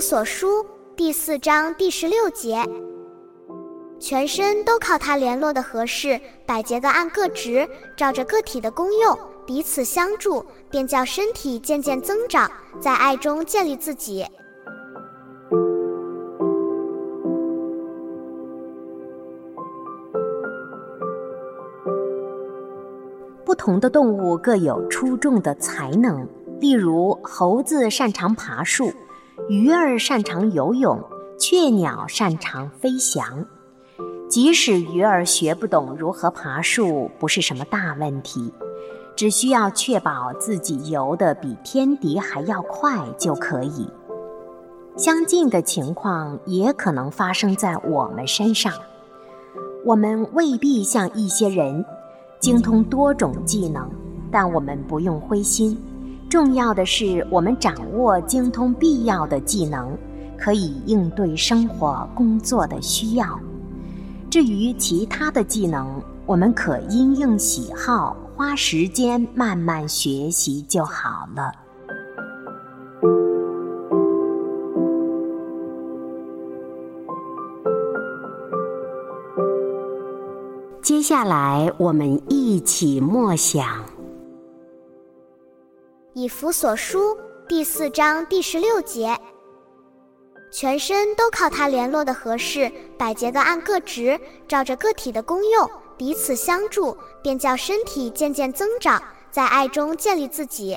所书第四章第十六节，全身都靠它联络的合适，百节各按各职，照着个体的功用，彼此相助，便叫身体渐渐增长，在爱中建立自己。不同的动物各有出众的才能，例如猴子擅长爬树。鱼儿擅长游泳，雀鸟擅长飞翔。即使鱼儿学不懂如何爬树，不是什么大问题，只需要确保自己游得比天敌还要快就可以。相近的情况也可能发生在我们身上。我们未必像一些人精通多种技能，但我们不用灰心。重要的是，我们掌握精通必要的技能，可以应对生活工作的需要。至于其他的技能，我们可因应喜好，花时间慢慢学习就好了。接下来，我们一起默想。以弗所书第四章第十六节，全身都靠它联络的合适，百节的按各职，照着个体的功用，彼此相助，便叫身体渐渐增长，在爱中建立自己。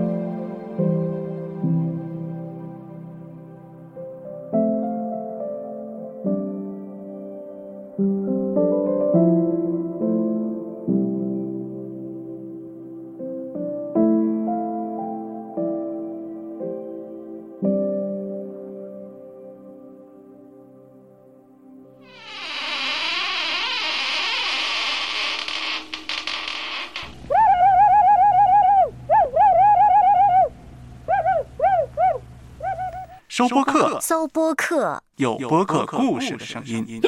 收播客，收播客，有播客故事的声音。